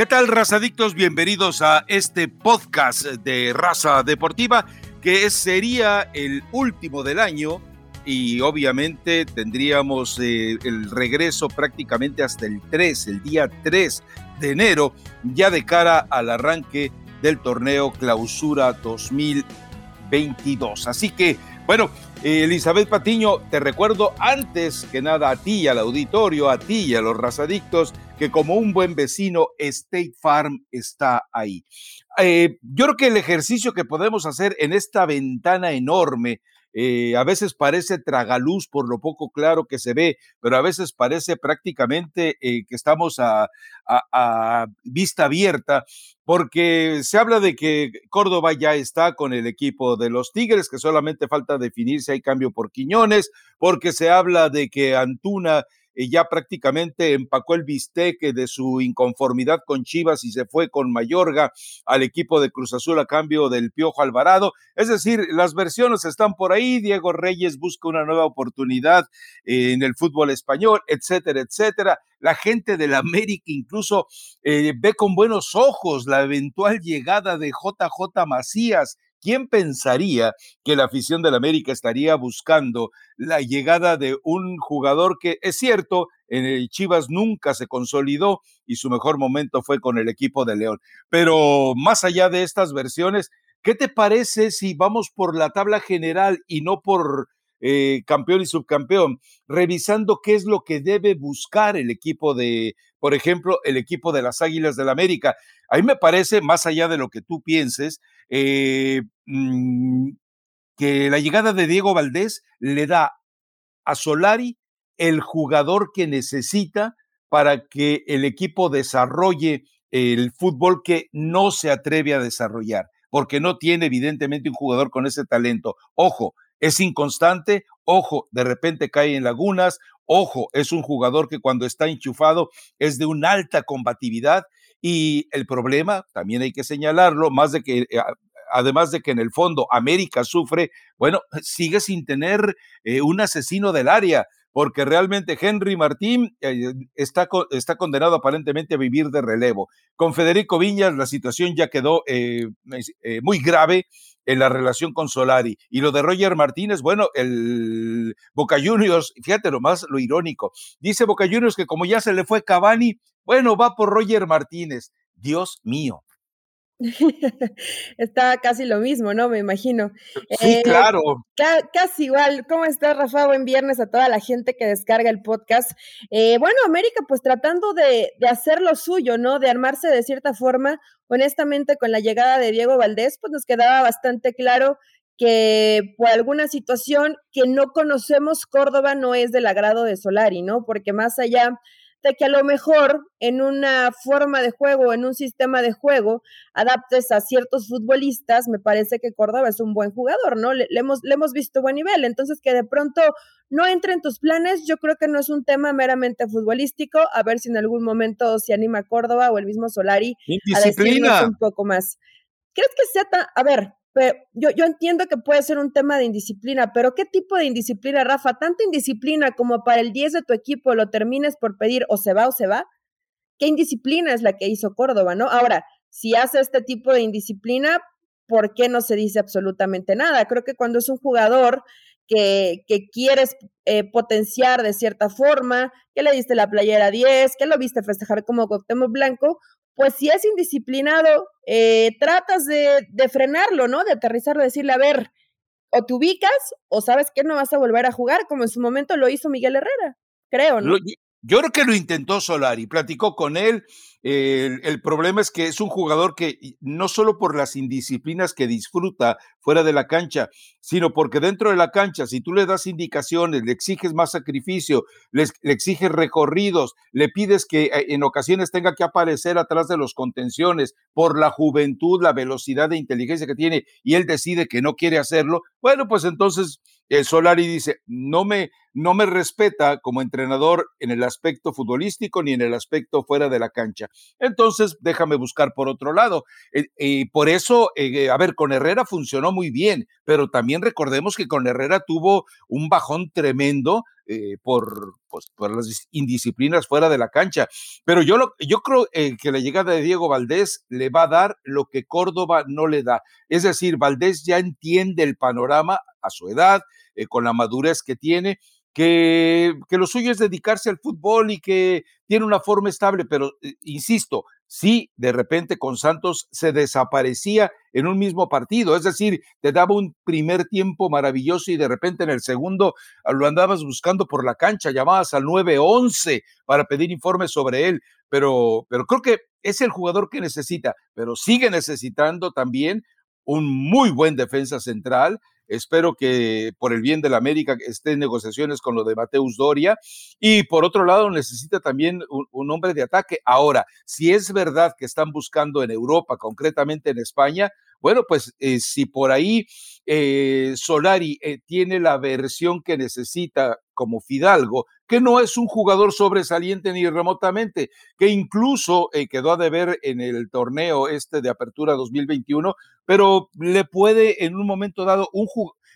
¿Qué tal, razadictos? Bienvenidos a este podcast de Raza Deportiva, que sería el último del año y obviamente tendríamos eh, el regreso prácticamente hasta el 3, el día 3 de enero, ya de cara al arranque del torneo Clausura 2022. Así que, bueno, Elizabeth Patiño, te recuerdo antes que nada a ti y al auditorio, a ti y a los razadictos, que como un buen vecino, State Farm está ahí. Eh, yo creo que el ejercicio que podemos hacer en esta ventana enorme, eh, a veces parece tragaluz por lo poco claro que se ve, pero a veces parece prácticamente eh, que estamos a, a, vista abierta, porque se habla de que Córdoba ya está con el equipo de los Tigres, que solamente falta definir si hay cambio por Quiñones, porque se habla de que Antuna ya prácticamente empacó el bisteque de su inconformidad con Chivas y se fue con Mayorga al equipo de Cruz Azul a cambio del Piojo Alvarado. Es decir, las versiones están por ahí. Diego Reyes busca una nueva oportunidad en el fútbol español, etcétera, etcétera. La gente del América incluso eh, ve con buenos ojos la eventual llegada de JJ Macías ¿Quién pensaría que la afición del América estaría buscando la llegada de un jugador que es cierto, en el Chivas nunca se consolidó y su mejor momento fue con el equipo de León? Pero más allá de estas versiones, ¿qué te parece si vamos por la tabla general y no por eh, campeón y subcampeón, revisando qué es lo que debe buscar el equipo de, por ejemplo, el equipo de las Águilas del la América. A mí me parece, más allá de lo que tú pienses, eh, mm, que la llegada de Diego Valdés le da a Solari el jugador que necesita para que el equipo desarrolle el fútbol que no se atreve a desarrollar, porque no tiene evidentemente un jugador con ese talento. Ojo, es inconstante, ojo, de repente cae en lagunas, ojo, es un jugador que cuando está enchufado es de una alta combatividad y el problema, también hay que señalarlo, más de que eh, además de que en el fondo América sufre, bueno, sigue sin tener eh, un asesino del área, porque realmente Henry Martín eh, está, está condenado aparentemente a vivir de relevo. Con Federico Viñas la situación ya quedó muy grave en la relación con Solari. Y lo de Roger Martínez, bueno, el Boca Juniors, fíjate lo más lo irónico, dice Boca Juniors que como ya se le fue Cavani, bueno, va por Roger Martínez. Dios mío, Está casi lo mismo, ¿no? Me imagino. Sí, eh, claro. casi igual. ¿Cómo estás, Rafa? Buen viernes a toda la gente que descarga el podcast. Eh, bueno, América, pues tratando de, de, hacer lo suyo, ¿no? De armarse de cierta forma. Honestamente, con la llegada de Diego Valdés, pues nos quedaba bastante claro que por alguna situación que no conocemos, Córdoba no es del agrado de Solari, ¿no? Porque más allá de que a lo mejor en una forma de juego, en un sistema de juego, adaptes a ciertos futbolistas, me parece que Córdoba es un buen jugador, ¿no? Le, hemos, le hemos visto buen nivel, entonces que de pronto no entre en tus planes, yo creo que no es un tema meramente futbolístico, a ver si en algún momento se anima Córdoba o el mismo Solari a decirnos un poco más. ¿Crees que sea tan, a ver, yo, yo entiendo que puede ser un tema de indisciplina, pero ¿qué tipo de indisciplina, Rafa? ¿Tanta indisciplina como para el 10 de tu equipo lo termines por pedir o se va o se va? ¿Qué indisciplina es la que hizo Córdoba, no? Ahora, si hace este tipo de indisciplina, ¿por qué no se dice absolutamente nada? Creo que cuando es un jugador que, que quieres eh, potenciar de cierta forma, que le diste la playera 10, que lo viste festejar como Cuauhtémoc Blanco, pues si es indisciplinado, eh, tratas de, de, frenarlo, ¿no? De aterrizarlo, decirle, a ver, o te ubicas o sabes que no vas a volver a jugar, como en su momento lo hizo Miguel Herrera, creo, ¿no? Yo creo que lo intentó Solari, platicó con él. el, problema es que es un jugador que no solo por las indisciplinas que disfruta fuera de la cancha, sino porque dentro de la cancha, si tú le das indicaciones, le exiges más sacrificio, le, exiges recorridos, le pides que eh, en ocasiones tenga que aparecer atrás de los contenciones por la juventud, la velocidad de inteligencia que tiene y él decide que no quiere hacerlo, bueno, pues entonces el Solari dice, no me, no me respeta como entrenador en el aspecto futbolístico ni en el aspecto fuera de la cancha. Entonces, déjame buscar por otro lado. Eh, y por eso, eh, a ver, con Herrera funcionó muy bien, pero también recordemos que con Herrera tuvo un bajón tremendo eh, por, pues, por, las indisciplinas fuera de la cancha. Pero yo, lo, yo creo eh, que la llegada de Diego Valdés le va a dar lo que Córdoba no le da. Es decir, Valdés ya entiende el panorama a su edad, eh, con la madurez que tiene, que, que, lo suyo es dedicarse al fútbol y que tiene una forma estable, pero insisto, si de repente con Santos se desaparecía en un mismo partido, es decir, te daba un primer tiempo maravilloso y de repente en el segundo ah, lo andabas buscando por la cancha, llamabas al 911 para pedir informes sobre él, pero, pero creo que es el jugador que necesita, pero sigue necesitando también un muy buen defensa central, Espero que por el bien de la América esté en negociaciones con lo de Mateus Doria. Y por otro lado, necesita también un, hombre de ataque. Ahora, si es verdad que están buscando en Europa, concretamente en España, bueno, pues eh, si por ahí eh, Solari eh, tiene la versión que necesita como Fidalgo, que no es un jugador sobresaliente ni remotamente, que incluso quedó a deber en el torneo este de Apertura 2021, pero le puede en un momento dado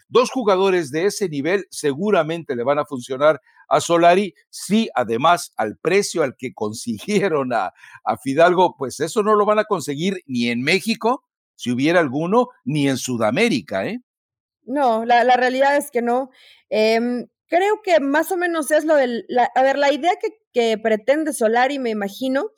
dos jugadores de ese nivel seguramente le van a funcionar a Solari, si además al precio al que consiguieron a, a Fidalgo, pues eso no lo van a conseguir ni en México, si hubiera alguno, ni en Sudamérica, ¿eh? No, la, realidad es que no. Em, creo que más o menos es lo del. a ver, la idea que, que pretende Solari, me imagino,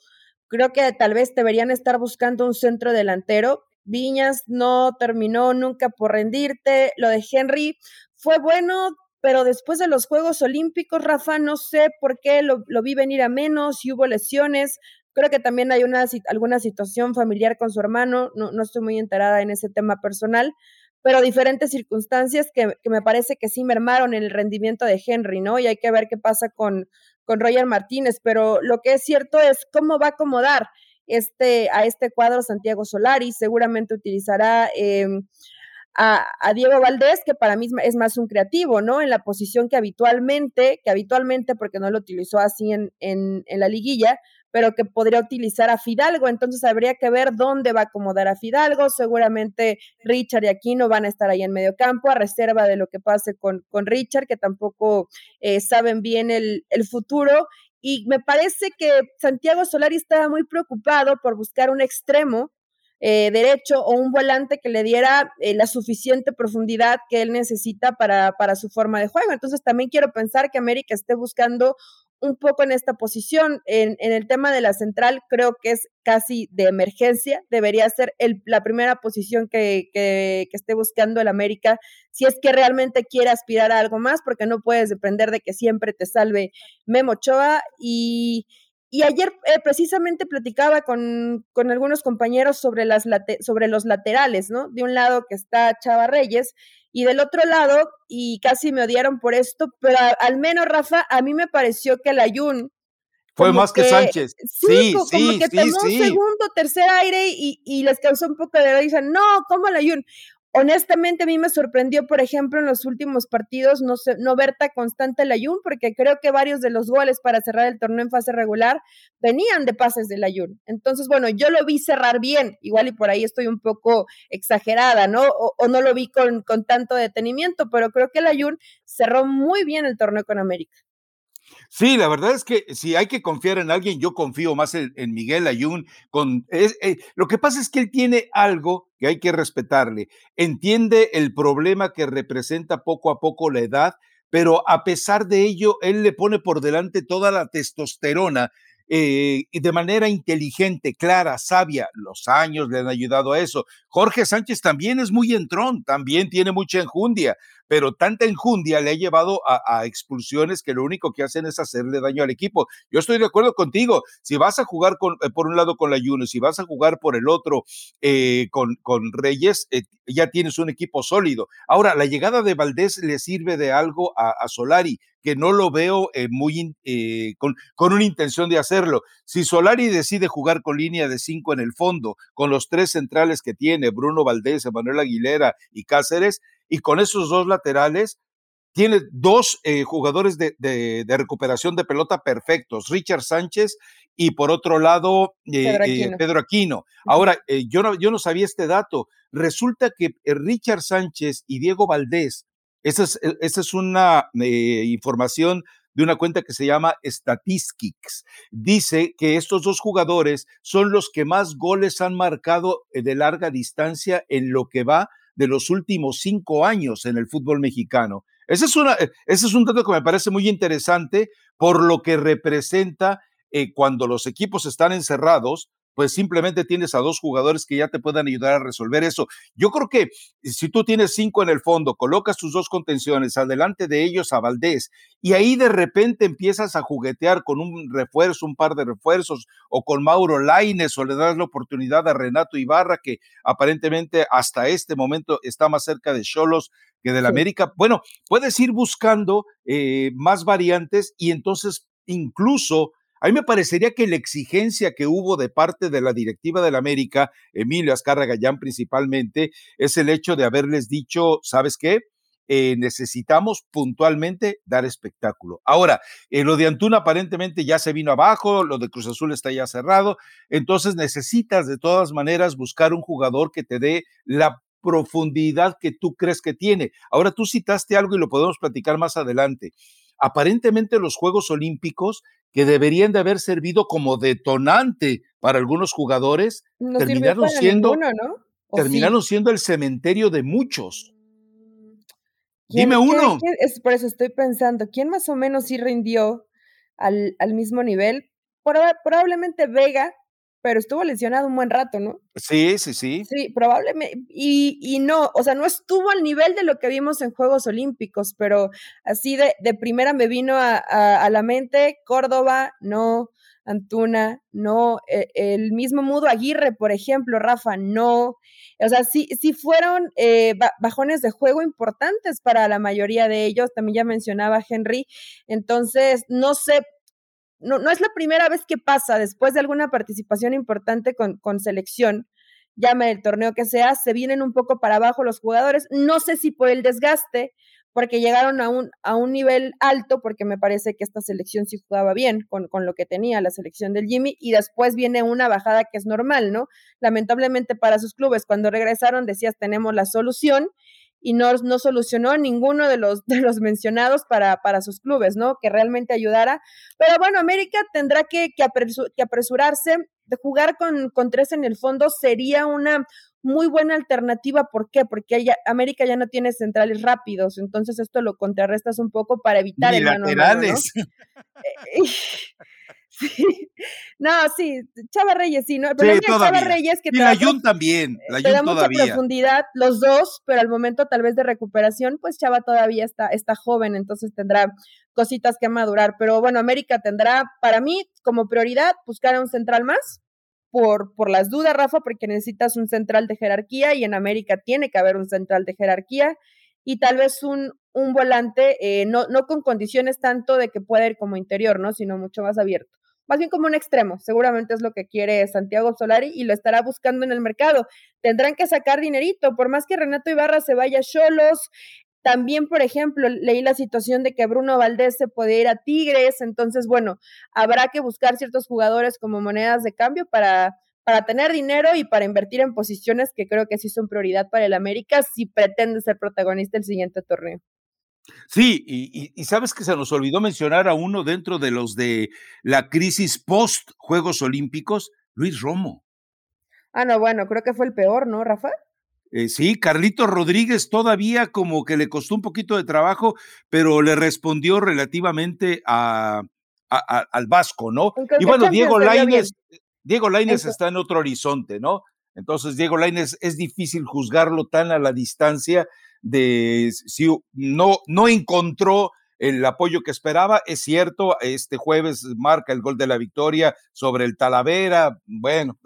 creo que tal vez deberían estar buscando un centro delantero. Viñas no terminó nunca por rendirte. Lo de Henry fue bueno, pero después de los Juegos Olímpicos, Rafa, no sé por qué lo, lo vi venir a menos y hubo lesiones. Creo que también hay una, alguna situación familiar con su hermano, no, no estoy muy enterada en ese tema personal, pero diferentes circunstancias que, que, me parece que sí mermaron el rendimiento de Henry, ¿no? Y hay que ver qué pasa con, con Roger Martínez, pero lo que es cierto es cómo va a acomodar este, a este cuadro Santiago Solari, seguramente utilizará... Eh, a, Diego Valdés, que para mí es más un creativo, ¿no? En la posición que habitualmente, que habitualmente, porque no lo utilizó así en, en la liguilla, pero que podría utilizar a Fidalgo. Entonces habría que ver dónde va a acomodar a Fidalgo. Seguramente Richard y Aquino van a estar ahí en medio campo, a reserva de lo que pase con, con Richard, que tampoco eh, saben bien el, el futuro. Y me parece que Santiago Solari estaba muy preocupado por buscar un extremo eh, derecho o un volante que le diera eh, la suficiente profundidad que él necesita para, para su forma de juego. Entonces también quiero pensar que América esté buscando un poco en esta posición. En, en, el tema de la central, creo que es casi de emergencia. Debería ser el, la primera posición que, que, que, esté buscando el América, si es que realmente quiere aspirar a algo más, porque no puedes depender de que siempre te salve Memo Ochoa. Y, y ayer eh, precisamente platicaba con, con, algunos compañeros sobre, las sobre los laterales, ¿no? De un lado que está Chava Reyes y del otro lado, y casi me odiaron por esto, pero al menos, Rafa, a mí me pareció que el Ayun... Fue más que, Sánchez. Sí, como, sí, que tomó un segundo, tercer aire y, y, les causó un poco de risa. No, ¿cómo el Ayun? Honestamente a mí me sorprendió, por ejemplo, en los últimos partidos no, no verta constante el Ayun, porque creo que varios de los goles para cerrar el torneo en fase regular venían de pases del Ayun. Entonces, bueno, yo lo vi cerrar bien, igual y por ahí estoy un poco exagerada, ¿no? O, o no lo vi con, con tanto detenimiento, pero creo que el Ayun cerró muy bien el torneo con América. Sí, la verdad es que si hay que confiar en alguien, yo confío más en, Miguel Ayun. Con, eh, lo que pasa es que él tiene algo que hay que respetarle. Entiende el problema que representa poco a poco la edad, pero a pesar de ello, él le pone por delante toda la testosterona eh, de manera inteligente, clara, sabia. Los años le han ayudado a eso. Jorge Sánchez también es muy entrón, también tiene mucha enjundia, pero tanta enjundia le ha llevado a, expulsiones que lo único que hacen es hacerle daño al equipo. Yo estoy de acuerdo contigo. Si vas a jugar con, eh, por un lado con la Juno, si vas a jugar por el otro eh, con, con, Reyes, ya tienes un equipo sólido. Ahora, la llegada de Valdés le sirve de algo a, Solari que no lo veo eh, muy eh, con, con, una intención de hacerlo. Si Solari decide jugar con línea de cinco en el fondo, con los tres centrales que tiene, Bruno Valdés, Manuel Aguilera y Cáceres, y con esos dos laterales, tiene dos eh, jugadores de, de, de, recuperación de pelota perfectos, Richard Sánchez y por otro lado Pedro Aquino. Pedro Aquino. Ahora, yo, no, yo no sabía este dato. Resulta que Richard Sánchez y Diego Valdés Esa es, e, esa es una eh, información de una cuenta que se llama Statistics. Dice que estos dos jugadores son los que más goles han marcado eh, de larga distancia en lo que va de los últimos cinco años en el fútbol mexicano. Ese es, una, eh, ese es un dato que me parece muy interesante por lo que representa cuando los equipos están encerrados, pues simplemente tienes a dos jugadores que ya te puedan ayudar a resolver eso. Yo creo que si tú tienes cinco en el fondo, colocas tus dos contenciones, adelante de ellos a Valdés, y ahí de repente empiezas a juguetear con un refuerzo, un par de refuerzos, o con Mauro Laines, o le das la oportunidad a Renato Ibarra, que aparentemente hasta este momento está más cerca de Cholos que del América. Bueno, puedes ir buscando eh, más variantes y entonces incluso a mí me parecería que la exigencia que hubo de parte de la directiva del América, Emilio Azcarra Gallán principalmente, es el hecho de haberles dicho, ¿sabes qué? Eh, necesitamos puntualmente dar espectáculo. Ahora, eh, lo de Antuna aparentemente ya se vino abajo, lo de Cruz Azul está ya cerrado, entonces necesitas de todas maneras buscar un jugador que te dé la profundidad que tú crees que tiene. Ahora tú citaste algo y lo podemos platicar más adelante. Aparentemente los Juegos Olímpicos que deberían de haber servido como detonante para algunos jugadores, terminaron siendo, terminaron siendo el cementerio de muchos. Dime uno. es, por eso estoy pensando, ¿quién más o menos sí rindió al, al mismo nivel? probablemente Vega, pero estuvo lesionado un buen rato, ¿no? Sí, sí, sí. Sí, probablemente. Y, y no, o sea, no estuvo al nivel de lo que vimos en Juegos Olímpicos, pero así de, de primera me vino a, a, la mente Córdoba, no. Antuna, no, e, el mismo Mudo Aguirre, por ejemplo, Rafa, no. O sea, sí, sí fueron eh, bajones de juego importantes para la mayoría de ellos, también ya mencionaba Henry. Entonces, no sé no, no es la primera vez que pasa después de alguna participación importante con, con selección, llame el torneo que sea, se vienen un poco para abajo los jugadores. No sé si por el desgaste, porque llegaron a un, a un nivel alto, porque me parece que esta selección sí jugaba bien con, con, lo que tenía la selección del Jimmy, y después viene una bajada que es normal, ¿no? Lamentablemente para sus clubes, cuando regresaron decías tenemos la solución, y no, no solucionó ninguno de los, de los mencionados para, para sus clubes, ¿no? Que realmente ayudara. Pero bueno, América tendrá que, que, apresurarse. De jugar con, con tres en el fondo sería una muy buena alternativa. ¿Por qué? Porque América ya no tiene centrales rápidos, entonces esto lo contrarrestas un poco para evitar el laterales. Sí. No, sí, Chava Reyes, sí, ¿no? Pero sí, Chava Reyes que y la Jun también, la Jun todavía. mucha profundidad, los dos, pero al momento tal vez de recuperación, pues Chava todavía está, está joven, entonces tendrá cositas que madurar. Pero bueno, América tendrá, para mí, como prioridad, buscar a un central más, por, por las dudas, Rafa, porque necesitas un central de jerarquía y en América tiene que haber un central de jerarquía y tal vez un, un volante, eh, no, no con condiciones tanto de que pueda ir como interior, ¿no? Sino mucho más abierto más bien como un extremo. Seguramente es lo que quiere Santiago Solari y lo estará buscando en el mercado. Tendrán que sacar dinerito, por más que Renato Ibarra se vaya solos. También, por ejemplo, leí la situación de que Bruno Valdés se puede ir a Tigres, entonces, bueno, habrá que buscar ciertos jugadores como monedas de cambio para, para tener dinero y para invertir en posiciones que creo que sí son prioridad para el América si pretende ser protagonista el siguiente torneo. Sí, y, sabes que se nos olvidó mencionar a uno dentro de los de la crisis post Juegos Olímpicos, Luis Romo. Ah, no, bueno, creo que fue el peor, ¿no, Rafa? Eh, sí, Carlito Rodríguez todavía como que le costó un poquito de trabajo, pero le respondió relativamente a, al Vasco, ¿no? Y bueno, Diego Lainez, Diego Lainez está en otro horizonte, ¿no? Entonces, Diego Lainez es difícil juzgarlo tan a la distancia de si no, no encontró el apoyo que esperaba. Es cierto, este jueves marca el gol de la victoria sobre el Talavera. Bueno,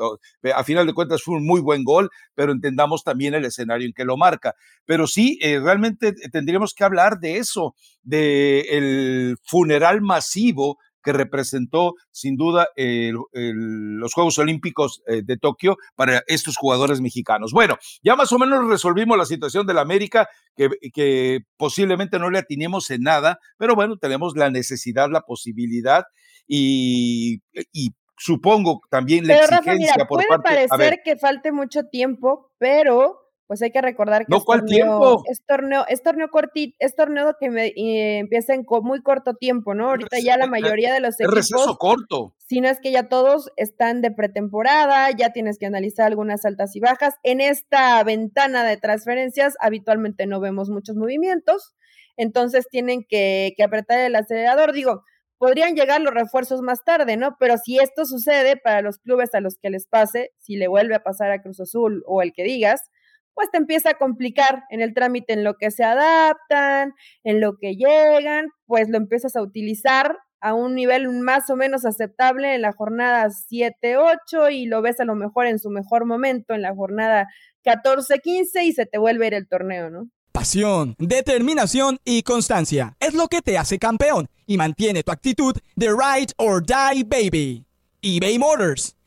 a final de cuentas fue un muy buen gol, pero entendamos también el escenario en que lo marca. Pero sí, eh, realmente tendríamos que hablar de eso, de el funeral masivo que representó sin duda los Juegos Olímpicos eh, de Tokio para estos jugadores mexicanos. Bueno, ya más o menos resolvimos la situación de la América, que, que posiblemente no le atinemos en nada, pero bueno, tenemos la necesidad, la posibilidad y, y supongo también la exigencia por puede parecer que falte mucho tiempo, pero pues hay que recordar que no, ¿cuál tiempo? es torneo, es torneo cortito, es torneo que me, empieza en muy corto tiempo, ¿no? Ahorita ya la mayoría de los equipos. Es receso corto. Si no es que ya todos están de pretemporada, ya tienes que analizar algunas altas y bajas. En esta ventana de transferencias habitualmente no vemos muchos movimientos, entonces tienen que, que apretar el acelerador. Digo, podrían llegar los refuerzos más tarde, ¿no? Pero si esto sucede para los clubes a los que les pase, si le vuelve a pasar a Cruz Azul o el que digas, pues te empieza a complicar en el trámite, en lo que se adaptan, en lo que llegan, pues lo empiezas a utilizar a un nivel más o menos aceptable en la jornada 7-8 y lo ves a lo mejor en su mejor momento en la jornada 14-15 y se te vuelve a ir el torneo, ¿no? Pasión, determinación y constancia es lo que te hace campeón y mantiene tu actitud de ride or die baby. eBay Motors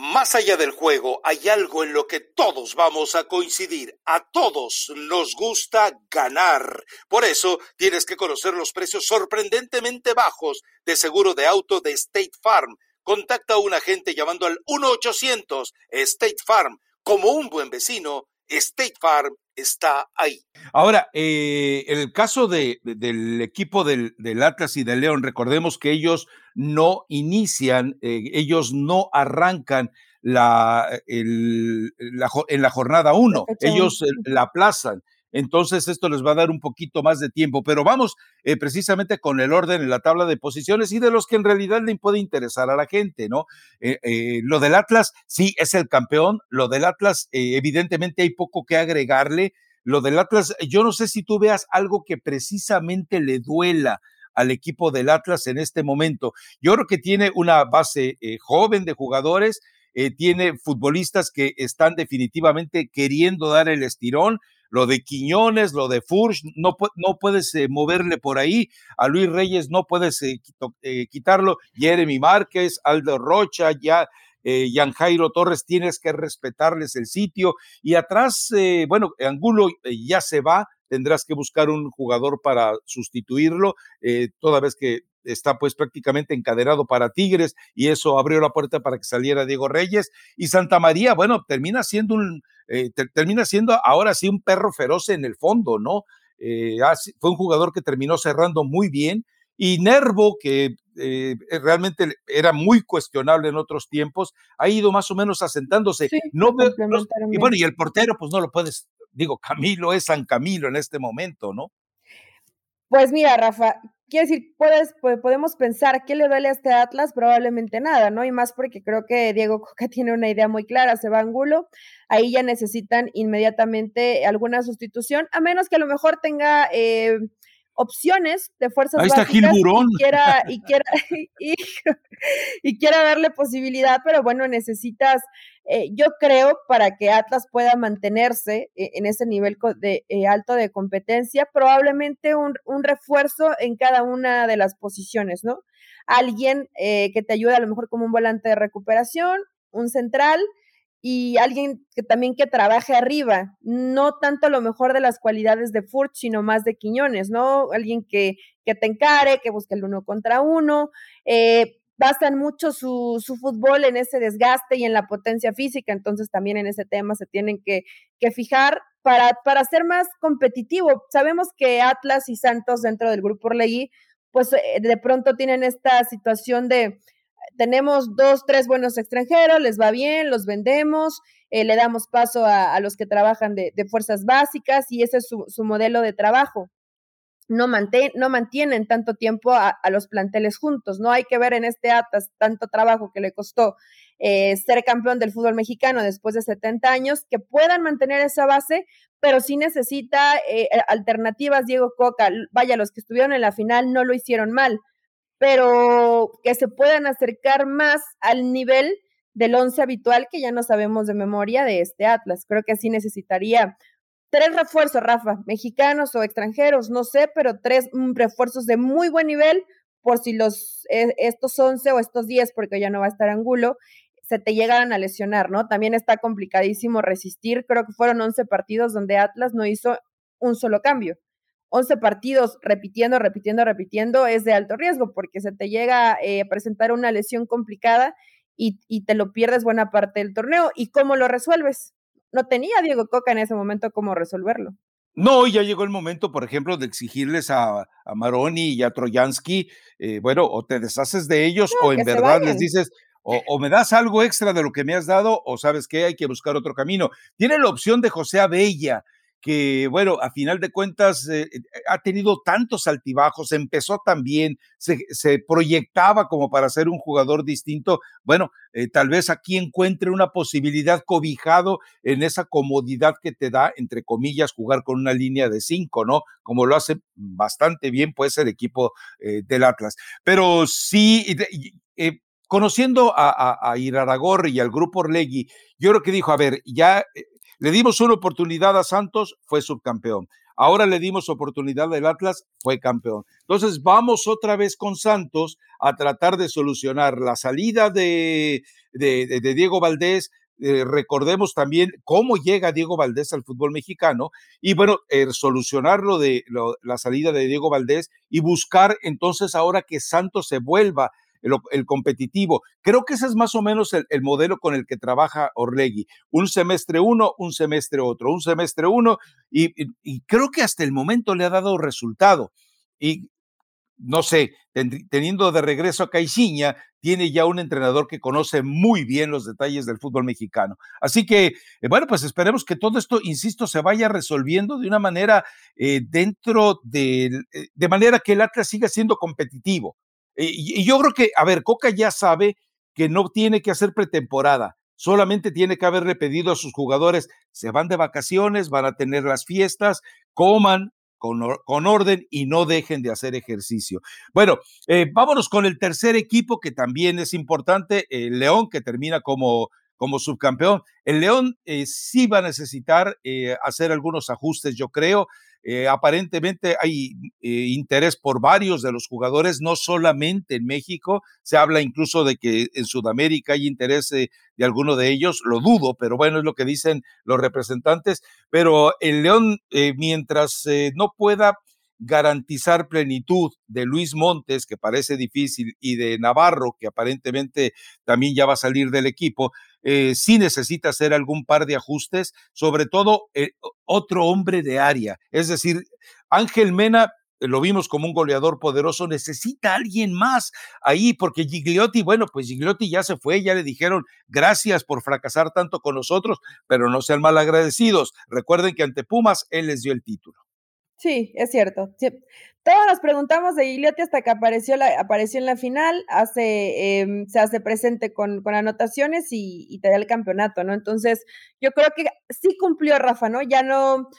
Más allá del juego, hay algo en lo que todos vamos a coincidir. A todos nos gusta ganar. Por eso tienes que conocer los precios sorprendentemente bajos de seguro de auto de State Farm. Contacta a un agente llamando al 1-800 State Farm. Como un buen vecino, State Farm está ahí. Ahora, eh, el caso de, del equipo del, del, Atlas y del León, recordemos que ellos no inician, eh, ellos no arrancan la, el, la, en la jornada uno, ellos la aplazan. Entonces esto les va a dar un poquito más de tiempo, pero vamos eh, precisamente con el orden en la tabla de posiciones y de los que en realidad le puede interesar a la gente, ¿no? Eh, lo del Atlas, sí, es el campeón, lo del Atlas, evidentemente hay poco que agregarle, lo del Atlas, yo no sé si tú veas algo que precisamente le duela al equipo del Atlas en este momento. Yo creo que tiene una base eh, joven de jugadores, eh, tiene futbolistas que están definitivamente queriendo dar el estirón. Lo de Quiñones, lo de Furch, no, no puedes eh, moverle por ahí. A Luis Reyes no puedes quitarlo. Jeremy Márquez, Aldo Rocha, ya Jan Jairo Torres, tienes que respetarles el sitio. Y atrás, bueno, Angulo ya se va, tendrás que buscar un jugador para sustituirlo, eh, toda vez que está pues prácticamente encadenado para Tigres y eso abrió la puerta para que saliera Diego Reyes y Santa María, bueno, termina siendo un, eh, termina siendo ahora sí un perro feroz en el fondo, ¿no? Eh, fue un jugador que terminó cerrando muy bien y Nervo, que realmente era muy cuestionable en otros tiempos, ha ido más o menos asentándose. no, y bueno, y el portero, pues no lo puedes digo, Camilo es San Camilo en este momento, ¿no? Pues mira, Rafa, quiero decir, puedes, podemos pensar qué le duele a este Atlas, probablemente nada, ¿no? Y más porque creo que Diego Coca tiene una idea muy clara, se va a Angulo, ahí ya necesitan inmediatamente alguna sustitución, a menos que a lo mejor tenga eh, opciones de fuerzas Ahí está Gil Burón. Y quiera, y, quiera, y, quiera darle posibilidad, pero bueno, necesitas, eh, yo creo, para que Atlas pueda mantenerse eh, en ese nivel de, eh, alto de competencia, probablemente un, un, refuerzo en cada una de las posiciones, ¿no? Alguien que te ayude a lo mejor como un volante de recuperación, un central, y alguien que también que trabaje arriba, no tanto lo mejor de las cualidades de Furch, sino más de Quiñones, ¿no? Alguien que, que te encare, que busque el uno contra uno, eh, bastan mucho su, su, fútbol en ese desgaste y en la potencia física, entonces también en ese tema se tienen que, que fijar para, para ser más competitivo. Sabemos que Atlas y Santos dentro del grupo Orlegui, pues eh, de pronto tienen esta situación de tenemos dos, tres buenos extranjeros, les va bien, los vendemos, eh, le damos paso a, los que trabajan de, fuerzas básicas y ese es su, modelo de trabajo. no, no mantienen tanto tiempo a, los planteles juntos. No hay que ver en este Atlas tanto trabajo que le costó eh, ser campeón del fútbol mexicano después de 70 años, que puedan mantener esa base, pero sí necesita eh, alternativas. Diego Coca, vaya, los que estuvieron en la final no lo hicieron mal, pero que se puedan acercar más al nivel del once habitual que ya no sabemos de memoria de este Atlas. Creo que sí necesitaría tres refuerzos, Rafa, mexicanos o extranjeros, no sé, pero tres mm, refuerzos de muy buen nivel por si los e, estos 11 o estos 10, porque ya no va a estar Angulo, se te llegaran a lesionar, ¿no? También está complicadísimo resistir, creo que fueron 11 partidos donde Atlas no hizo un solo cambio. 11 partidos repitiendo, repitiendo, repitiendo es de alto riesgo porque se te llega eh, a presentar una lesión complicada y, y te lo pierdes buena parte del torneo. ¿Y cómo lo resuelves? no tenía Diego Coca en ese momento cómo resolverlo. No, ya llegó el momento, por ejemplo, de exigirles a, a Maroni y a Troyansky, eh, bueno, o te deshaces de ellos o en verdad les dices, o, o, me das algo extra de lo que me has dado, o sabes que hay que buscar otro camino. Tiene la opción de José Abella, que, bueno, a final de cuentas eh, eh, ha tenido tantos altibajos, empezó también, se, se, proyectaba como para ser un jugador distinto. Bueno, eh, tal vez aquí encuentre una posibilidad cobijado en esa comodidad que te da, entre comillas, jugar con una línea de cinco, ¿no? Como lo hace bastante bien, pues, el equipo del Atlas. Pero sí, conociendo a, a, a, y al grupo Orlegui, yo creo que dijo, a ver, ya le dimos una oportunidad a Santos, fue subcampeón. Ahora le dimos oportunidad al Atlas, fue campeón. Entonces vamos otra vez con Santos a tratar de solucionar la salida de, Diego Valdés, eh, recordemos también cómo llega Diego Valdés al fútbol mexicano y bueno, eh, solucionar lo de la salida de Diego Valdés y buscar entonces ahora que Santos se vuelva el, competitivo. Creo que ese es más o menos el, modelo con el que trabaja Orlegui. Un semestre uno, un semestre otro, un semestre uno, y, creo que hasta el momento le ha dado resultado. Y no sé, teniendo de regreso a Caixinha, tiene ya un entrenador que conoce muy bien los detalles del fútbol mexicano. Así que, eh, bueno, pues esperemos que todo esto, insisto, se vaya resolviendo de una manera eh, dentro de, eh, de manera que el Atlas siga siendo competitivo. Y, yo creo que, a ver, Coca ya sabe que no tiene que hacer pretemporada, solamente tiene que haberle pedido a sus jugadores, se van de vacaciones, van a tener las fiestas, coman, con, con, orden y no dejen de hacer ejercicio. Bueno, eh, vámonos con el tercer equipo que también es importante, el León, que termina como, como subcampeón. El León eh, sí va a necesitar eh, hacer algunos ajustes, yo creo. Eh, aparentemente hay eh, interés por varios de los jugadores, no solamente en México, se habla incluso de que en Sudamérica hay interés de alguno de ellos, lo dudo, pero bueno, es lo que dicen los representantes, pero el León, eh, mientras no pueda garantizar plenitud de Luis Montes, que parece difícil, y de Navarro, que aparentemente también ya va a salir del equipo, eh, sí necesita hacer algún par de ajustes, sobre todo eh, otro hombre de área. Es decir, Ángel Mena eh, lo vimos como un goleador poderoso, necesita alguien más ahí, porque Gigliotti, bueno, pues Gigliotti ya se fue, ya le dijeron gracias por fracasar tanto con nosotros, pero no sean mal agradecidos. Recuerden que ante Pumas él les dio el título. Sí, es cierto. Sí. Todos nos preguntamos de Gigliotti hasta que apareció, la, apareció en la final, hace, eh, se hace presente con, con anotaciones y, y, te da el campeonato, ¿no? Entonces, yo creo que sí cumplió Rafa, ¿no? Ya no,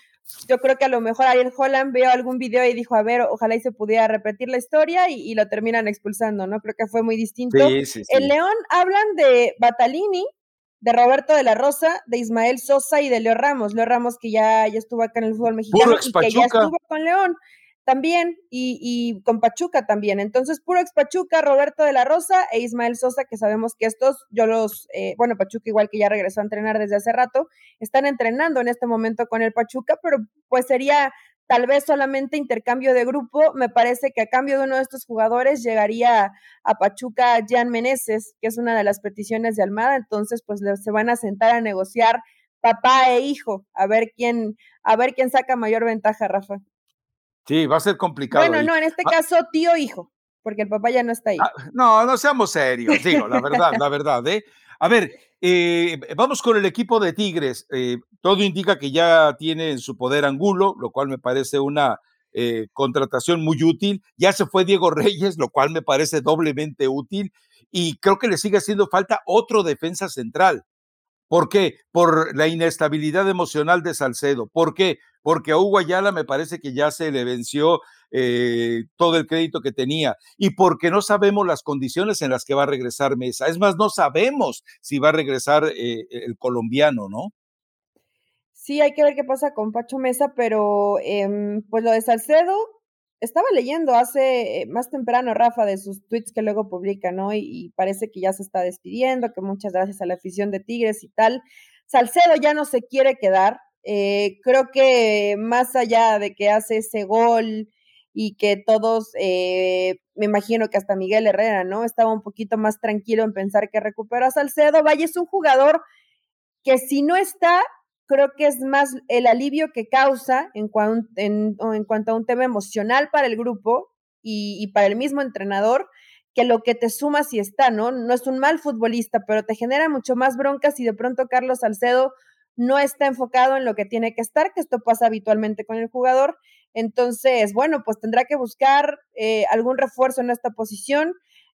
yo creo que a lo mejor Ariel Holland vio algún video y dijo, a ver, ojalá y se pudiera repetir la historia y, y lo terminan expulsando, ¿no? Creo que fue muy distinto. Sí, sí, sí. El León hablan de Batalini, de Roberto de la Rosa, de Ismael Sosa y de Leo Ramos. Leo Ramos que ya, ya estuvo acá en el fútbol mexicano y que ya estuvo con León también y, y, con Pachuca también. Entonces, puro ex Pachuca, Roberto de la Rosa e Ismael Sosa, que sabemos que estos, yo los, eh, bueno, Pachuca igual que ya regresó a entrenar desde hace rato, están entrenando en este momento con el Pachuca, pero pues sería tal vez solamente intercambio de grupo. Me parece que a cambio de uno de estos jugadores llegaría a Pachuca Jan Meneses, que es una de las peticiones de Almada. Entonces, pues se van a sentar a negociar papá e hijo, a ver quién, a ver quién saca mayor ventaja, Rafa. Sí, va a ser complicado. Bueno, ahí. no, en este ah. caso tío hijo, porque el papá ya no está ahí. Ah, no, no seamos serios, digo, la verdad, la verdad, ¿eh? A ver, eh, vamos con el equipo de Tigres. Eh, todo indica que ya tiene en su poder Angulo, lo cual me parece una eh, contratación muy útil. Ya se fue Diego Reyes, lo cual me parece doblemente útil. Y creo que le sigue haciendo falta otro defensa central. ¿Por qué? Por la inestabilidad emocional de Salcedo. ¿Por qué? Porque a Hugo Ayala me parece que ya se le venció eh, todo el crédito que tenía y porque no sabemos las condiciones en las que va a regresar Mesa. Es más, no sabemos si va a regresar eh, el colombiano, ¿no? Sí, hay que ver qué pasa con Pacho Mesa, pero em, pues lo de Salcedo, estaba leyendo hace eh, más temprano, Rafa, de sus tweets que luego publica, ¿no? Y, parece que ya se está despidiendo, que muchas gracias a la afición de Tigres y tal. Salcedo ya no se quiere quedar. Eh, creo que más allá de que hace ese gol y que todos, eh, me imagino que hasta Miguel Herrera, ¿no? Estaba un poquito más tranquilo en pensar que recupera a Salcedo. Vaya, es un jugador que si no está, creo que es más el alivio que causa en, en, en cuanto a un tema emocional para el grupo y, para el mismo entrenador que lo que te suma si está, ¿no? No es un mal futbolista, pero te genera mucho más bronca si de pronto Carlos Salcedo no está enfocado en lo que tiene que estar, que esto pasa habitualmente con el jugador. Entonces, bueno, pues tendrá que buscar eh, algún refuerzo en esta posición.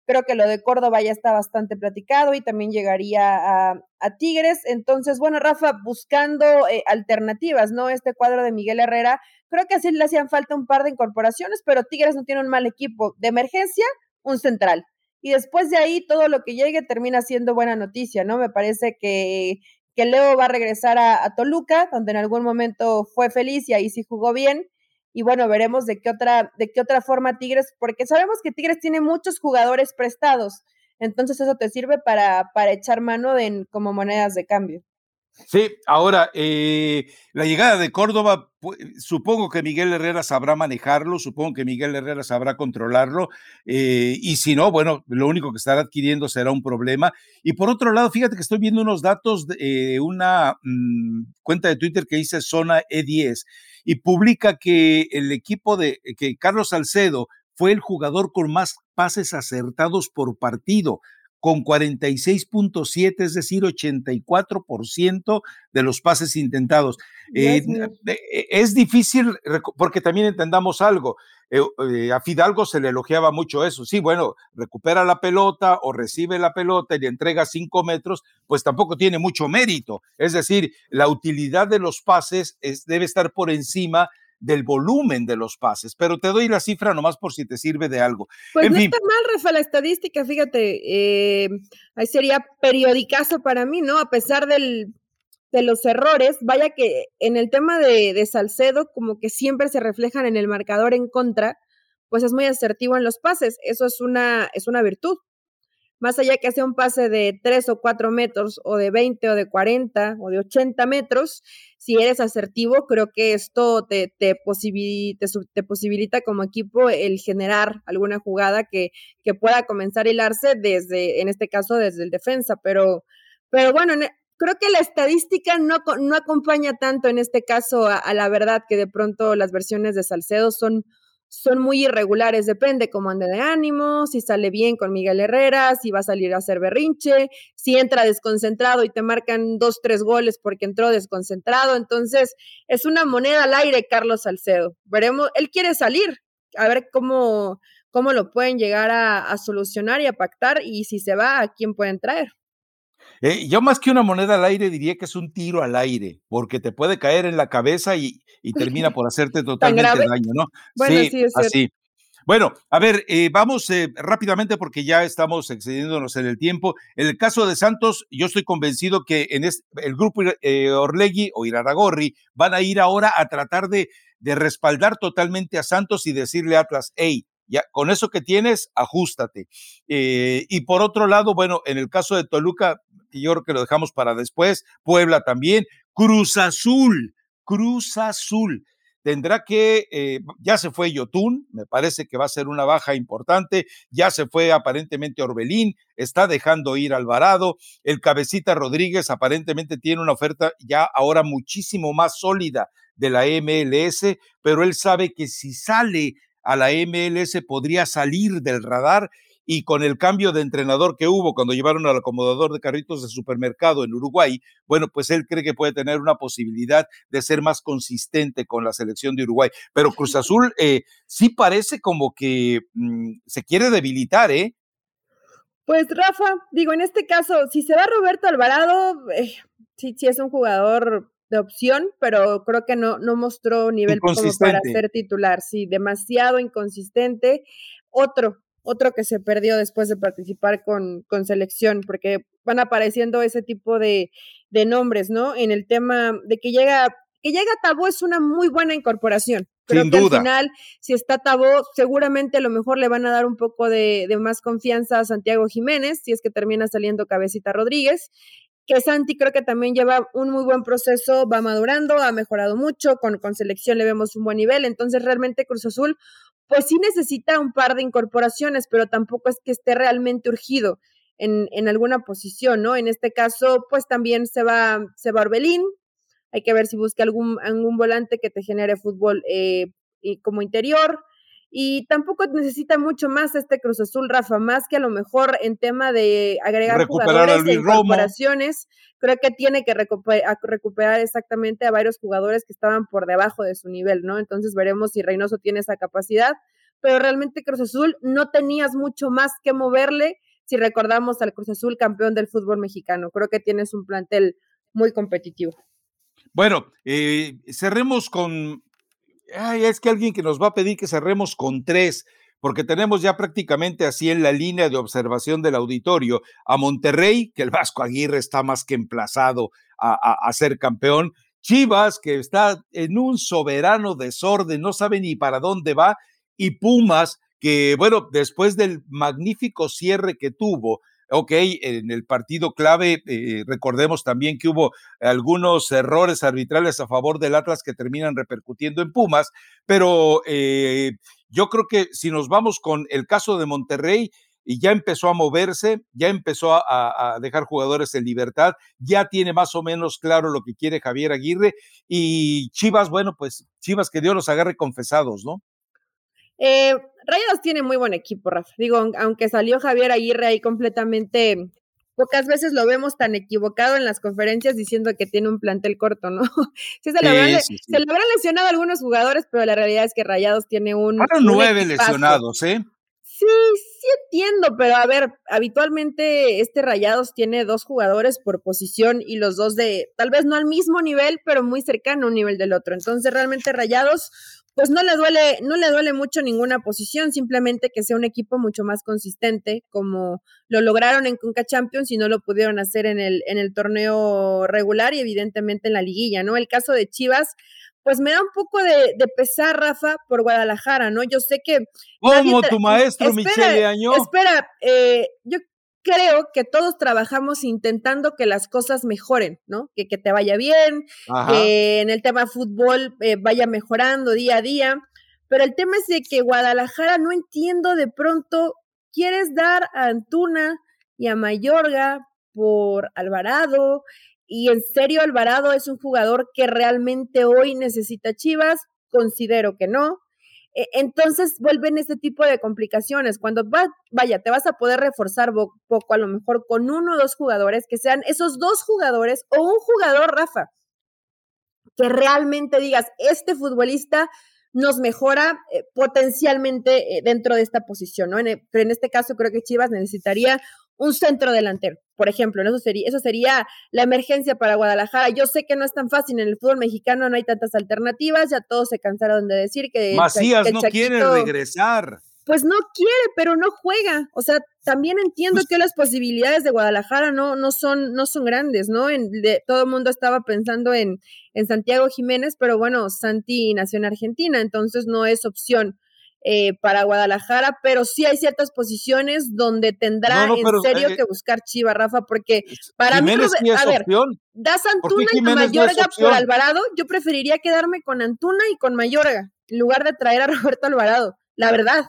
Creo que lo de Córdoba ya está bastante platicado y también llegaría a, Tigres. Entonces, bueno, Rafa, buscando eh, alternativas, ¿no? Este cuadro de Miguel Herrera, creo que así le hacían falta un par de incorporaciones, pero Tigres no tiene un mal equipo. De emergencia, un central. Y después de ahí, todo lo que llegue termina siendo buena noticia, ¿no? Me parece que, que Leo va a regresar a Toluca, donde en algún momento fue feliz y ahí sí jugó bien y bueno, veremos de qué otra, de qué otra forma Tigres, porque sabemos que Tigres tiene muchos jugadores prestados, entonces eso te sirve para, para echar mano de, como monedas de cambio. Sí, ahora, eh, la llegada de Córdoba, supongo que Miguel Herrera sabrá manejarlo, supongo que Miguel Herrera sabrá controlarlo, eh, y si no, bueno, lo único que estará adquiriendo será un problema. Y por otro lado, fíjate que estoy viendo unos datos de eh, una mm, cuenta de Twitter que dice Zona E10 y publica que el equipo de que Carlos Salcedo fue el jugador con más pases acertados por partido con 46.7, es decir, 84% de los pases intentados. Eh, eh, es difícil, porque también entendamos algo, eh, a Fidalgo se le elogiaba mucho eso, sí, bueno, recupera la pelota o recibe la pelota y le entrega cinco metros, pues tampoco tiene mucho mérito. Es decir, la utilidad de los pases debe estar por encima del volumen de los pases, pero te doy la cifra nomás por si te sirve de algo. Pues no está mal, Rafa, la estadística, fíjate, eh, ahí sería periodicazo para mí, ¿no? A pesar del, de los errores, vaya que en el tema de, de Salcedo, como que siempre se reflejan en el marcador en contra, pues es muy asertivo en los pases, eso es una, es una virtud más allá que sea un pase de 3 o 4 metros, o de 20 o de 40 o de 80 metros, si eres asertivo, creo que esto te, te, te posibilita como equipo el generar alguna jugada que, que pueda comenzar a hilarse desde, en este caso, desde el defensa. Pero, pero bueno, creo que la estadística no, no acompaña tanto en este caso a, la verdad que de pronto las versiones de Salcedo son son muy irregulares, depende cómo ande de ánimo, si sale bien con Miguel Herrera, si va a salir a hacer berrinche, si entra desconcentrado y te marcan dos, tres goles porque entró desconcentrado. Entonces, es una moneda al aire, Carlos Salcedo. Veremos, él quiere salir, a ver cómo, cómo lo pueden llegar a, a solucionar y a pactar y si se va, a quién pueden traer. Eh, yo más que una moneda al aire diría que es un tiro al aire, porque te puede caer en la cabeza y, termina por hacerte totalmente daño, ¿no? Bueno, sí, es así. Bueno, a ver, eh, vamos eh, rápidamente porque ya estamos excediéndonos en el tiempo. En el caso de Santos, yo estoy convencido que en el grupo Orlegui o Iraragorri van a ir ahora a tratar de, de respaldar totalmente a Santos y decirle a Atlas, hey, ya, con eso que tienes, ajustate. y por otro lado, bueno, en el caso de Toluca, y yo creo que lo dejamos para después, Puebla también, Cruz Azul, Cruz Azul. Tendrá que, eh, ya se fue Yotun, me parece que va a ser una baja importante, ya se fue aparentemente Orbelín, está dejando ir Alvarado, el cabecita Rodríguez aparentemente tiene una oferta ya ahora muchísimo más sólida de la MLS, pero él sabe que si sale a la MLS podría salir del radar y con el cambio de entrenador que hubo cuando llevaron al acomodador de carritos de supermercado en Uruguay, bueno, pues él cree que puede tener una posibilidad de ser más consistente con la selección de Uruguay. Pero Cruz Azul eh, sí parece como que mm, se quiere debilitar, ¿eh? Pues Rafa, digo, en este caso, si se va Roberto Alvarado, eh, sí, sí es un jugador de opción, pero creo que no, no mostró nivel como para ser titular, sí, demasiado inconsistente. Otro, otro que se perdió después de participar con, con selección, porque van apareciendo ese tipo de, de, nombres, ¿no? En el tema de que llega, que llega Tabó es una muy buena incorporación. Creo que al final, si está Tabó, seguramente a lo mejor le van a dar un poco de, de más confianza a Santiago Jiménez, si es que termina saliendo Cabecita Rodríguez que Santi creo que también lleva un muy buen proceso, va madurando, ha mejorado mucho, con, con selección le vemos un buen nivel, entonces realmente Cruz Azul pues sí necesita un par de incorporaciones, pero tampoco es que esté realmente urgido en, en alguna posición, ¿no? En este caso, pues también se va, se va Orbelín, hay que ver si busca algún, algún volante que te genere fútbol eh, y como interior, y tampoco necesita mucho más este Cruz Azul, Rafa, más que a lo mejor en tema de agregar recuperar jugadores e incorporaciones, creo que tiene que recuperar, recuperar, exactamente a varios jugadores que estaban por debajo de su nivel, ¿no? Entonces veremos si Reynoso tiene esa capacidad, pero realmente Cruz Azul no tenías mucho más que moverle si recordamos al Cruz Azul campeón del fútbol mexicano. Creo que tienes un plantel muy competitivo. Bueno, eh, cerremos con ay, es que alguien que nos va a pedir que cerremos con tres, porque tenemos ya prácticamente así en la línea de observación del auditorio a Monterrey, que el Vasco Aguirre está más que emplazado a, ser campeón, Chivas, que está en un soberano desorden, no sabe ni para dónde va, y Pumas, que bueno, después del magnífico cierre que tuvo, ok, en el partido clave, eh, recordemos también que hubo algunos errores arbitrales a favor del Atlas que terminan repercutiendo en Pumas, pero eh, yo creo que si nos vamos con el caso de Monterrey, y ya empezó a moverse, ya empezó a, a, dejar jugadores en libertad, ya tiene más o menos claro lo que quiere Javier Aguirre y Chivas, bueno, pues Chivas que Dios los agarre confesados, ¿no? Eh, Rayados tiene muy buen equipo, Rafa. Digo, aunque salió Javier Aguirre ahí completamente, pocas veces lo vemos tan equivocado en las conferencias diciendo que tiene un plantel corto, ¿no? sí, se, le habrán, lesionado algunos jugadores, pero la realidad es que Rayados tiene un. Fueron nueve lesionados, ¿eh? Sí, sí entiendo, pero a ver, habitualmente este Rayados tiene dos jugadores por posición y los dos de, tal vez no al mismo nivel, pero muy cercano a un nivel del otro. Entonces, realmente Rayados pues no le duele, no le duele mucho ninguna posición, simplemente que sea un equipo mucho más consistente, como lo lograron en Conca Champions y no lo pudieron hacer en el, en el torneo regular y evidentemente en la liguilla, ¿no? El caso de Chivas, pues me da un poco de, de pesar, Rafa, por Guadalajara, ¿no? Yo sé que. Como tu maestro Michele Año. Espera, eh, yo creo que todos trabajamos intentando que las cosas mejoren, ¿no? Que, que te vaya bien, que en el tema fútbol eh, vaya mejorando día a día. Pero el tema es de que Guadalajara no entiendo de pronto, quieres dar a Antuna y a Mayorga por Alvarado, y en serio Alvarado es un jugador que realmente hoy necesita Chivas, considero que no. E, entonces vuelven ese tipo de complicaciones. Cuando va, vaya, te vas a poder reforzar poco, a lo mejor con uno o dos jugadores, que sean esos dos jugadores o un jugador, Rafa, que realmente digas, este futbolista nos mejora eh, potencialmente eh, dentro de esta posición, ¿no? pero en este caso creo que Chivas necesitaría un centro delantero, por ejemplo, eso sería, eso sería la emergencia para Guadalajara. Yo sé que no es tan fácil en el fútbol mexicano, no hay tantas alternativas, ya todos se cansaron de decir que Macías no quiere regresar. Pues no quiere, pero no juega. O sea, también entiendo pues que las posibilidades de Guadalajara no, no, son, no son grandes, ¿no? En, todo el mundo estaba pensando en, en Santiago Jiménez, pero bueno, Santi nació en Argentina, entonces no es opción. Eh, para Guadalajara, pero sí hay ciertas posiciones donde tendrá en serio eh, que buscar Chiva, Rafa, porque para mí, a ver, das Antuna y Mayorga por Alvarado, yo preferiría quedarme con Antuna y con Mayorga, en lugar de traer a Roberto Alvarado, la verdad.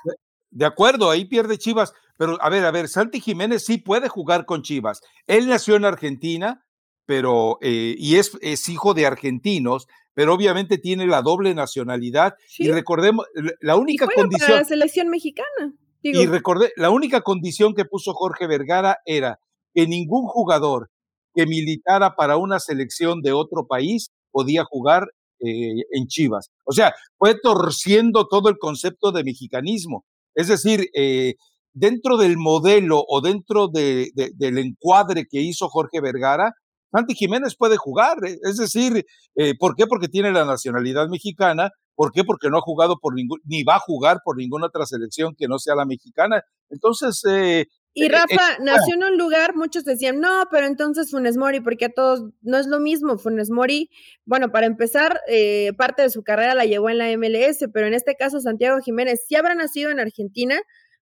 De acuerdo, ahí pierde Chivas, pero a ver, a ver, Santi Jiménez sí puede jugar con Chivas. Él nació en Argentina, pero, eh, y es, es hijo de argentinos, pero obviamente tiene la doble nacionalidad. Y recordemos, la única condición. la selección mexicana. y recordé, la única condición que puso Jorge Vergara era que ningún jugador que militara para una selección de otro país podía jugar eh, en Chivas. O sea, fue torciendo todo el concepto de mexicanismo. Es decir, eh, dentro del modelo o dentro del encuadre que hizo Jorge Vergara, Santi Jiménez puede jugar. Eh, es decir, ¿por qué? Porque tiene la nacionalidad mexicana. ¿Por qué? Porque no ha jugado por ningún, ni va a jugar por ninguna otra selección que no sea la mexicana. Entonces, y eh, Rafa nació en un lugar, muchos decían, no, pero entonces Funes Mori, porque a todos no es lo mismo. Funes Mori, bueno, para empezar, eh, parte de su carrera la llevó en la MLS, pero en este caso Santiago Jiménez sí habrá nacido en Argentina,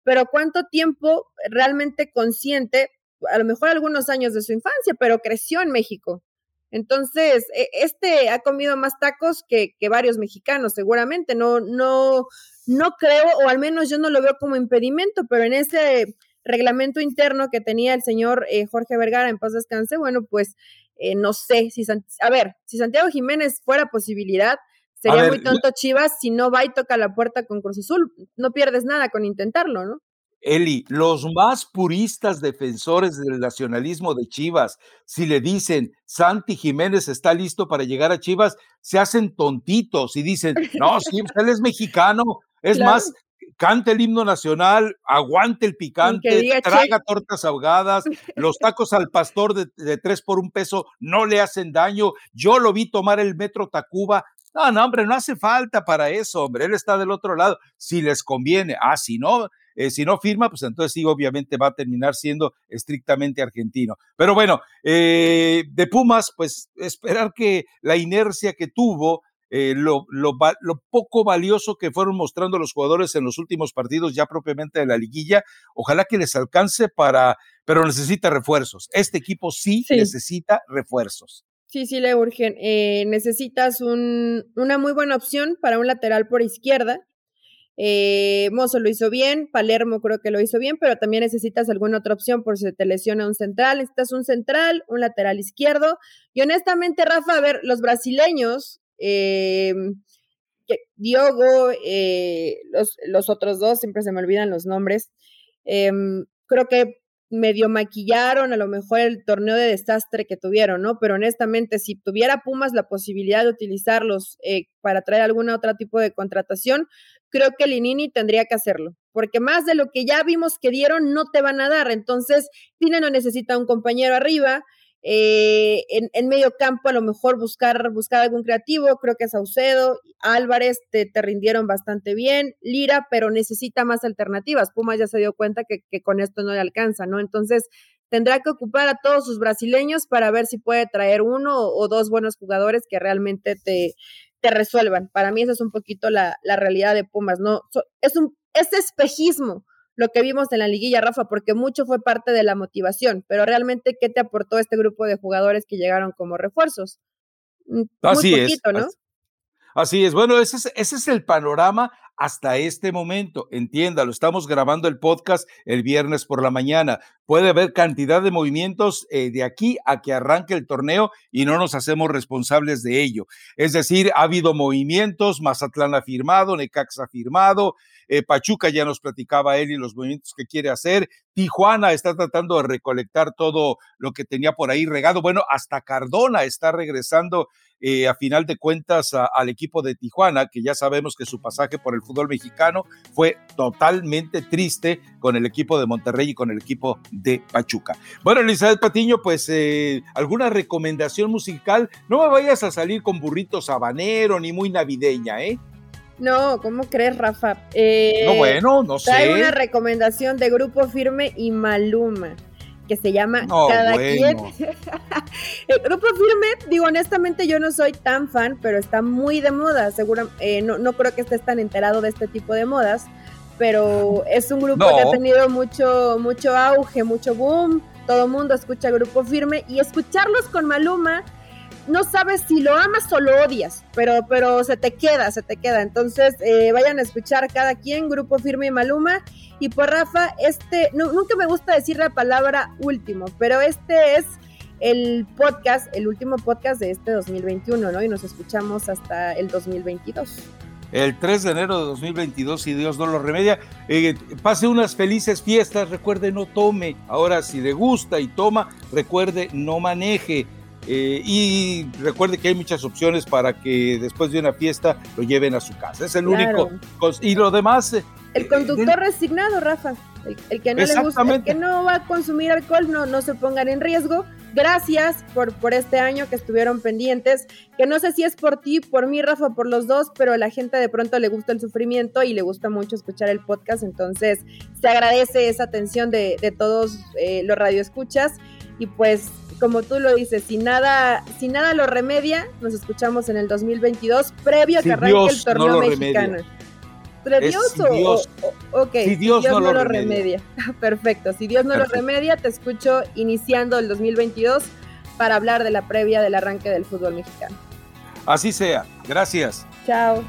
pero ¿cuánto tiempo realmente consciente? A lo mejor algunos años de su infancia, pero creció en México. Entonces, e, este ha comido más tacos que, que varios mexicanos, seguramente. No, no, no creo, o al menos yo no lo veo como impedimento, pero en ese reglamento interno que tenía el señor eh, Jorge Vergara en paz descanse, bueno, pues eh, no sé si, a ver, si Santiago Jiménez fuera posibilidad, sería muy tonto Chivas si no va y toca la puerta con Cruz Azul. No pierdes nada con intentarlo, ¿no? Eli, los más puristas defensores del nacionalismo de Chivas, si le dicen Santi Jiménez está listo para llegar a Chivas, se hacen tontitos y dicen, no, sí, él es mexicano. Es más, cante el himno nacional, aguante el picante, traga tortas ahogadas, los tacos al pastor de, tres por un peso no le hacen daño. Yo lo vi tomar el metro Tacuba. No, no, hombre, no hace falta para eso, hombre. Él está del otro lado. Si les conviene, ah, si no, eh, si no firma, pues entonces sí, obviamente va a terminar siendo estrictamente argentino. Pero bueno, eh, de Pumas, pues esperar que la inercia que tuvo eh, lo, lo, poco valioso que fueron mostrando los jugadores en los últimos partidos ya propiamente de la liguilla. Ojalá que les alcance para, pero necesita refuerzos. Este equipo sí, necesita refuerzos. Sí, sí, le urgen. Necesitas un, una muy buena opción para un lateral por izquierda. Eh, Mozo lo hizo bien, Palermo creo que lo hizo bien, pero también necesitas alguna otra opción por si te lesiona un central. Necesitas un central, un lateral izquierdo. Y honestamente, Rafa, a ver, los brasileños eh, Diogo, eh, los, los, otros dos, siempre se me olvidan los nombres. Creo que medio maquillaron a lo mejor el torneo de desastre que tuvieron, ¿no? Pero honestamente, si tuviera Pumas la posibilidad de utilizarlos eh, para traer algún otro tipo de contratación, creo que Linini tendría que hacerlo, porque más de lo que ya vimos que dieron no te van a dar. Entonces, Tine no necesita un compañero arriba, eh, en, medio campo a lo mejor buscar, buscar algún creativo, creo que Saucedo, Álvarez te, te, rindieron bastante bien, Lira, pero necesita más alternativas. Pumas ya se dio cuenta que, que, con esto no le alcanza, ¿no? Entonces tendrá que ocupar a todos sus brasileños para ver si puede traer uno o, dos buenos jugadores que realmente te, te resuelvan. Para mí esa es un poquito la, la realidad de Pumas, ¿no? es un es espejismo lo que vimos en la liguilla, Rafa, porque mucho fue parte de la motivación, pero realmente, ¿qué te aportó este grupo de jugadores que llegaron como refuerzos? Mm, así es. ¿no? Así es. Bueno, ese es, ese es el panorama hasta este momento. Entiéndalo, estamos grabando el podcast el viernes por la mañana. Puede haber cantidad de movimientos eh, de aquí a que arranque el torneo y no nos hacemos responsables de ello. Es decir, ha habido movimientos, Mazatlán ha firmado, Necaxa ha firmado, eh, Pachuca ya nos platicaba él y los movimientos que quiere hacer, Tijuana está tratando de recolectar todo lo que tenía por ahí regado. Bueno, hasta Cardona está regresando eh, a final de cuentas al equipo de Tijuana, que ya sabemos que su pasaje por el fútbol mexicano fue totalmente triste con el equipo de Monterrey y con el equipo de Pachuca. Bueno, Elizabeth Patiño, pues eh, alguna recomendación musical. No me vayas a salir con burritos habanero ni muy navideña, ¿eh? No, ¿cómo crees, Rafa? Eh, no, bueno, no sé. Hay una recomendación de Grupo Firme y Maluma que se llama Cada quien. el grupo firme, digo honestamente, yo no soy tan fan, pero está muy de moda. Seguro, eh, no, no creo que estés tan enterado de este tipo de modas, pero es un grupo que ha tenido mucho, mucho auge, mucho boom. Todo mundo escucha grupo firme y escucharlos con Maluma no sabes si lo amas o lo odias, pero, pero se te queda, se te queda. Entonces, eh, vayan a escuchar cada quien, Grupo Firme y Maluma. Y por Rafa, este, nunca me gusta decir la palabra último, pero este es el podcast, el último podcast de este 2021, ¿no? Y nos escuchamos hasta el 2022. el 3 de enero de 2022, si Dios no lo remedia. Eh, pase unas felices fiestas, recuerde no tome. Ahora, si le gusta y toma, recuerde no maneje. Eh, y recuerde que hay muchas opciones para que después de una fiesta lo lleven a su casa. Es el único. Y lo demás. Eh, el conductor resignado, Rafa. El, que no le gusta, el que no va a consumir alcohol, no, no se pongan en riesgo. Gracias por, por este año que estuvieron pendientes, que no sé si es por ti, por mí, Rafa, por los dos, pero a la gente de pronto le gusta el sufrimiento y le gusta mucho escuchar el podcast, entonces se agradece esa atención de, todos eh, los radioescuchas y pues como tú lo dices, si nada, si nada lo remedia, nos escuchamos en el 2022 previo a que arranque el torneo mexicano. Dios, o, si Dios, no, lo, remedia. Perfecto, si Dios no lo remedia, te escucho iniciando el 2022 para hablar de la previa del arranque del fútbol mexicano. Así sea, gracias. Chao.